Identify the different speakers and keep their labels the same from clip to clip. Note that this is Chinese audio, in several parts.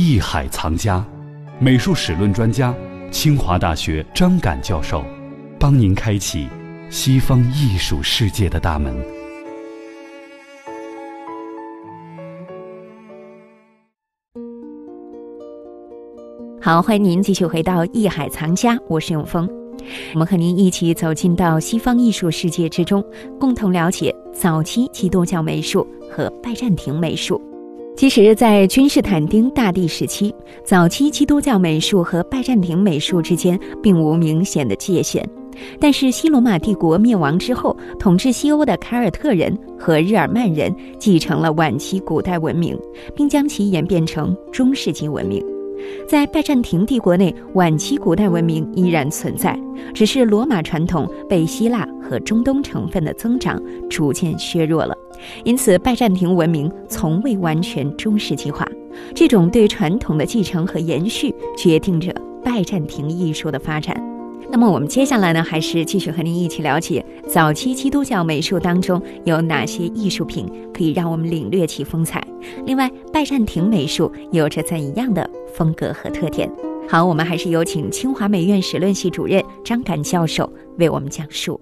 Speaker 1: 艺海藏家，美术史论专家，清华大学张敢教授，帮您开启西方艺术世界的大门。
Speaker 2: 好，欢迎您继续回到艺海藏家，我是永峰。我们和您一起走进到西方艺术世界之中，共同了解早期基督教美术和拜占庭美术。其实，在君士坦丁大帝时期，早期基督教美术和拜占庭美术之间并无明显的界限。但是，西罗马帝国灭亡之后，统治西欧的凯尔特人和日耳曼人继承了晚期古代文明，并将其演变成中世纪文明。在拜占庭帝国内，晚期古代文明依然存在，只是罗马传统被希腊和中东成分的增长逐渐削弱了。因此，拜占庭文明从未完全中世纪化。这种对传统的继承和延续，决定着拜占庭艺术的发展。那么，我们接下来呢，还是继续和您一起了解早期基督教美术当中有哪些艺术品可以让我们领略其风采。另外，拜占庭美术有着怎样的风格和特点？好，我们还是有请清华美院史论系主任张敢教授为我们讲述。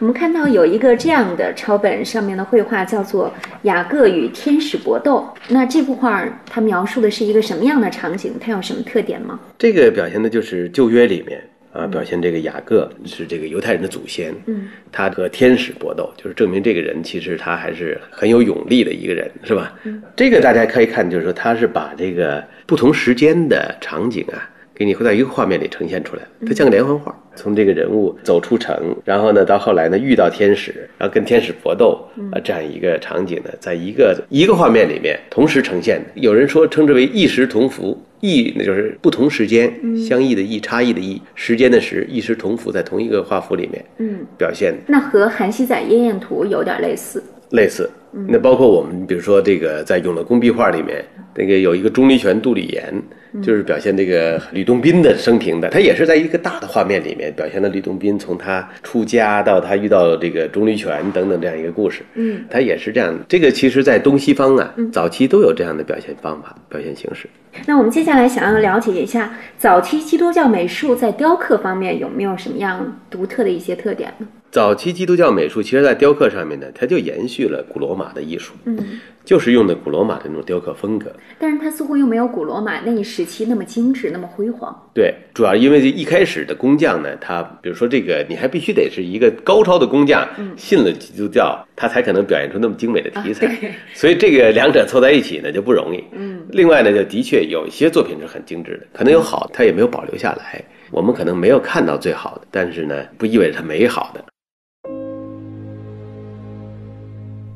Speaker 2: 我们看到有一个这样的抄本，上面的绘画叫做《雅各与天使搏斗》。那这幅画它描述的是一个什么样的场景？它有什么特点吗？
Speaker 3: 这个表现的就是旧约里面。啊，表现这个雅各是这个犹太人的祖先，
Speaker 2: 嗯，
Speaker 3: 他和天使搏斗，就是证明这个人其实他还是很有勇力的一个人，是吧？
Speaker 2: 嗯，
Speaker 3: 这个大家可以看，就是说他是把这个不同时间的场景啊，给你会在一个画面里呈现出来，它像个连环画。从这个人物走出城，然后呢，到后来呢遇到天使，然后跟天使搏斗啊，这样一个场景呢，在一个一个画面里面同时呈现的。有人说称之为异时同符，异那就是不同时间相异的异，差异的异，时间的时，异时同符在同一个画幅里面，
Speaker 2: 嗯，
Speaker 3: 表现。
Speaker 2: 那和韩熙载夜宴图有点类似，
Speaker 3: 类似。那包括我们比如说这个在永乐宫壁画里面，那个有一个钟离权杜李岩。就是表现这个吕洞宾的生平的，他也是在一个大的画面里面表现了吕洞宾从他出家到他遇到这个钟离权等等这样一个故事。
Speaker 2: 嗯，
Speaker 3: 他也是这样。这个其实，在东西方啊，早期都有这样的表现方法、表现形式。
Speaker 2: 那我们接下来想要了解一下，早期基督教美术在雕刻方面有没有什么样独特的一些特点呢？
Speaker 3: 早期基督教美术，其实在雕刻上面呢，它就延续了古罗马的艺术，
Speaker 2: 嗯，
Speaker 3: 就是用的古罗马的那种雕刻风格。
Speaker 2: 但是它似乎又没有古罗马那一时期那么精致、那么辉煌。
Speaker 3: 对，主要因为这一开始的工匠呢，他比如说这个，你还必须得是一个高超的工匠，信了基督教，他才可能表现出那么精美的题材。所以这个两者凑在一起呢就不容易。
Speaker 2: 嗯，
Speaker 3: 另外呢，就的确有一些作品是很精致的，可能有好，他也没有保留下来。我们可能没有看到最好的，但是呢，不意味着它美好的。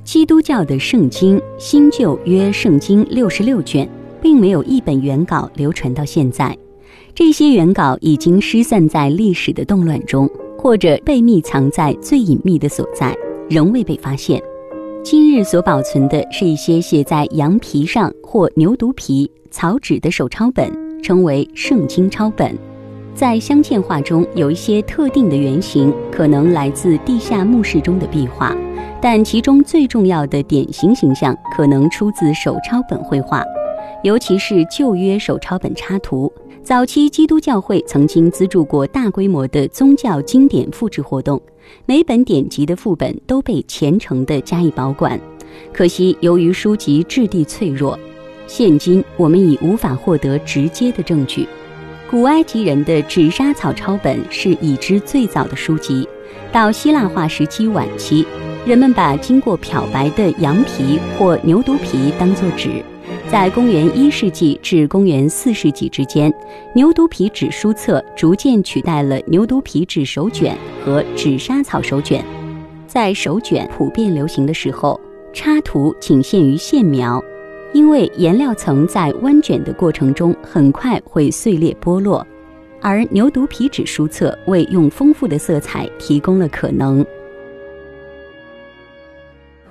Speaker 4: 基督教的圣经新旧约圣经六十六卷，并没有一本原稿流传到现在。这些原稿已经失散在历史的动乱中，或者被密藏在最隐秘的所在，仍未被发现。今日所保存的是一些写在羊皮上或牛犊皮、草纸的手抄本，称为圣经抄本。在镶嵌画中有一些特定的原型，可能来自地下墓室中的壁画。但其中最重要的典型形象可能出自手抄本绘画，尤其是旧约手抄本插图。早期基督教会曾经资助过大规模的宗教经典复制活动，每本典籍的副本都被虔诚地加以保管。可惜，由于书籍质地脆弱，现今我们已无法获得直接的证据。古埃及人的纸莎草抄本是已知最早的书籍，到希腊化时期晚期。人们把经过漂白的羊皮或牛犊皮当作纸，在公元一世纪至公元四世纪之间，牛犊皮纸书册逐渐取代了牛犊皮纸手卷和纸莎草手卷。在手卷普遍流行的时候，插图仅限于线描，因为颜料层在弯卷的过程中很快会碎裂剥落，而牛犊皮纸书册为用丰富的色彩提供了可能。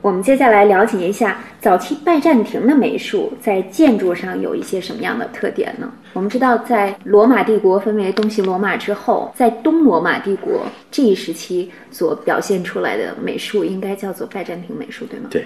Speaker 2: 我们接下来了解一下早期拜占庭的美术在建筑上有一些什么样的特点呢？我们知道，在罗马帝国分为东西罗马之后，在东罗马帝国这一时期所表现出来的美术，应该叫做拜占庭美术，对吗？
Speaker 3: 对，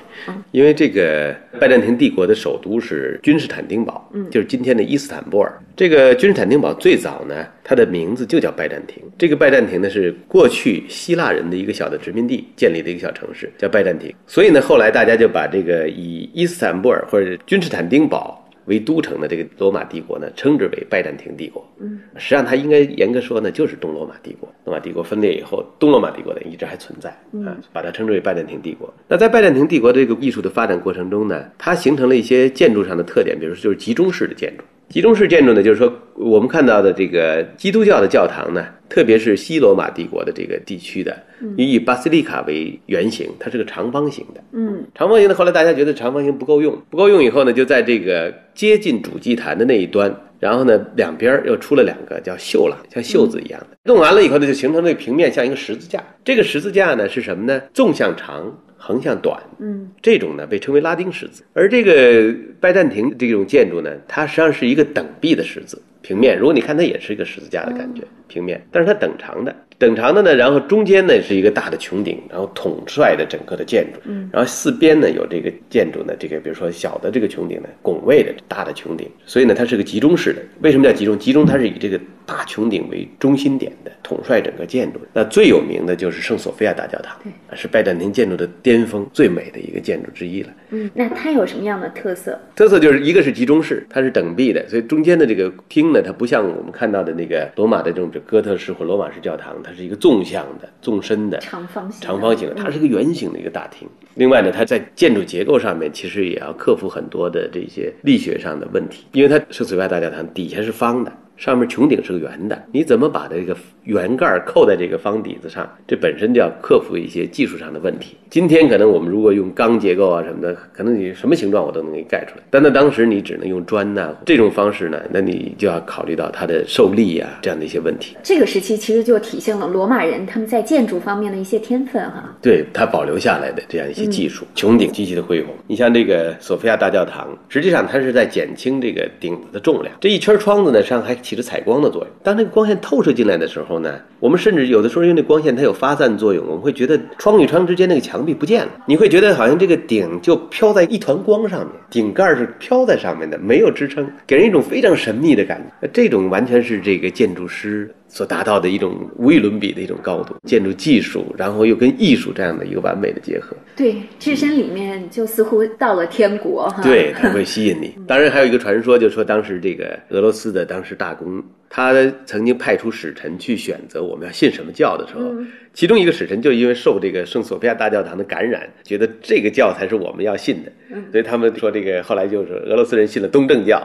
Speaker 3: 因为这个拜占庭帝国的首都是君士坦丁堡，
Speaker 2: 嗯
Speaker 3: 就是今天的伊斯坦布尔。这个君士坦丁堡最早呢，它的名字就叫拜占庭。这个拜占庭呢，是过去希腊人的一个小的殖民地建立的一个小城市，叫拜占庭。所以呢，后来大家就把这个以伊斯坦布尔或者君士坦丁堡。为都城的这个罗马帝国呢，称之为拜占庭帝国。
Speaker 2: 嗯，
Speaker 3: 实际上它应该严格说呢，就是东罗马帝国。罗马帝国分裂以后，东罗马帝国呢一直还存在啊，把它称之为拜占庭帝国。那在拜占庭帝国这个艺术的发展过程中呢，它形成了一些建筑上的特点，比如说就是集中式的建筑。集中式建筑呢，就是说我们看到的这个基督教的教堂呢，特别是西罗马帝国的这个地区的，以以巴西利卡为原型，它是个长方形的。
Speaker 2: 嗯
Speaker 3: 长方形的，后来大家觉得长方形不够用，不够用以后呢，就在这个接近主祭坛的那一端，然后呢，两边又出了两个叫袖廊，像袖子一样的。弄完了以后呢，就形成这个平面像一个十字架。这个十字架呢是什么呢？纵向长，横向短。
Speaker 2: 嗯
Speaker 3: 这种呢被称为拉丁十字，而这个拜占庭这种建筑呢，它实际上是一个等臂的十字平面。如果你看它也是一个十字架的感觉，平面，但是它等长的，等长的呢，然后中间呢是一个大的穹顶，然后统帅的整个的建筑，
Speaker 2: 嗯
Speaker 3: 然后四边呢有这个建筑呢，这个比如说小的这个穹顶呢，拱卫的大的穹顶，所以呢它是个集中式的。为什么叫集中？集中它是以这个大穹顶为中心点的，统帅整个建筑。那最有名的就是圣索菲亚大教堂，是拜占庭建筑的巅峰，最美的一个建筑之一了。
Speaker 2: 嗯，那它有什么样的特色？
Speaker 3: 特色就是一个是集中式，它是等壁的，所以中间的这个厅呢，它不像我们看到的那个罗马的这种哥特式或罗马式教堂，它是一个纵向的、纵深的、
Speaker 2: 长方形的
Speaker 3: 长方形的，它是一个圆形的一个大厅。另外呢，它在建筑结构上面其实也要克服很多的这些力学上的问题，因为它圣索菲亚大教堂底下是方的。上面穹顶是个圆的，你怎么把这个圆盖扣在这个方底子上？这本身就要克服一些技术上的问题。今天可能我们如果用钢结构啊什么的，可能你什么形状我都能给你盖出来，但在当时你只能用砖呐、这种方式呢，那你就要考虑到它的受力啊这样的一些问题。
Speaker 2: 这个时期其实就体现了罗马人他们在建筑方面的一些天分哈。
Speaker 3: 对它保留下来的这样一些技术，穹顶极其的恢宏。你像这个索菲亚大教堂，实际上它是在减轻这个顶子的重量。这一圈窗子呢，上还起着采光的作用。当那个光线透射进来的时候呢，我们甚至有的时候因为那光线它有发散作用，我们会觉得窗与窗之间那个墙壁不见了，你会觉得好像这个顶就飘在一团光上面，顶盖是飘在上面的，没有支撑，给人一种非常神秘的感觉。这种完全是这个建筑师。所达到的一种无与伦比的一种高度，建筑技术，然后又跟艺术这样的一个完美的结合，
Speaker 2: 对，置身里面就似乎到了天国哈。
Speaker 3: 对，它会吸引你。当然，还有一个传说，就说当时这个俄罗斯的当时大公，他曾经派出使臣去选择我们要信什么教的时候，其中一个使臣就因为受这个圣索菲亚大教堂的感染，觉得这个教才是我们要信的，所以他们说这个后来就是俄罗斯人信了东正教，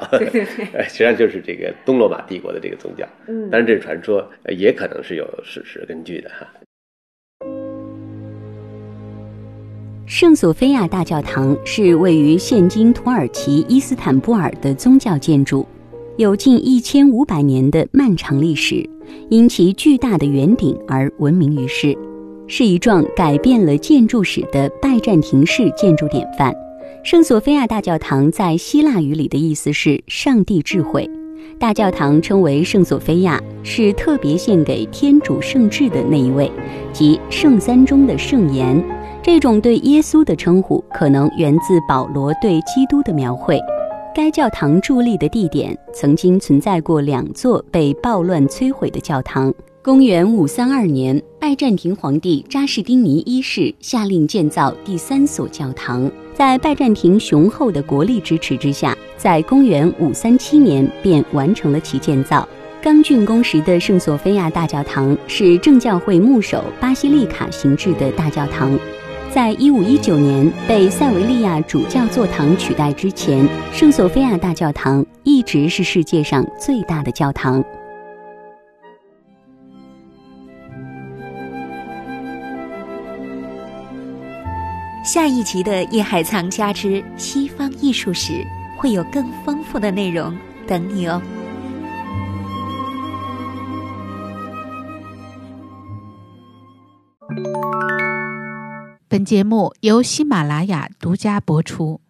Speaker 3: 哎 实际上就是这个东罗马帝国的这个宗教。
Speaker 2: 嗯。
Speaker 3: 当然这是传说，呃也可能是有史实根据的哈。
Speaker 4: 圣索菲亚大教堂是位于现今土耳其伊斯坦布尔的宗教建筑，有近一千五百年的漫长历史，因其巨大的圆顶而闻名于世，是一幢改变了建筑史的拜占庭式建筑典范。圣索菲亚大教堂在希腊语里的意思是“上帝智慧”。大教堂称为圣索菲亚，是特别献给天主圣智的那一位，即圣三中的圣言。这种对耶稣的称呼可能源自保罗对基督的描绘。该教堂伫立的地点曾经存在过两座被暴乱摧毁的教堂。公元五三二年，拜占庭皇帝扎士丁尼一世下令建造第三所教堂。在拜占庭雄厚的国力支持之下，在公元五三七年便完成了其建造。刚竣工时的圣索菲亚大教堂是正教会牧首巴西利卡形制的大教堂。在一五一九年被塞维利亚主教座堂取代之前，圣索菲亚大教堂一直是世界上最大的教堂。
Speaker 2: 下一集的《夜海藏家之西方艺术史》会有更丰富的内容等你哦。
Speaker 5: 本节目由喜马拉雅独家播出。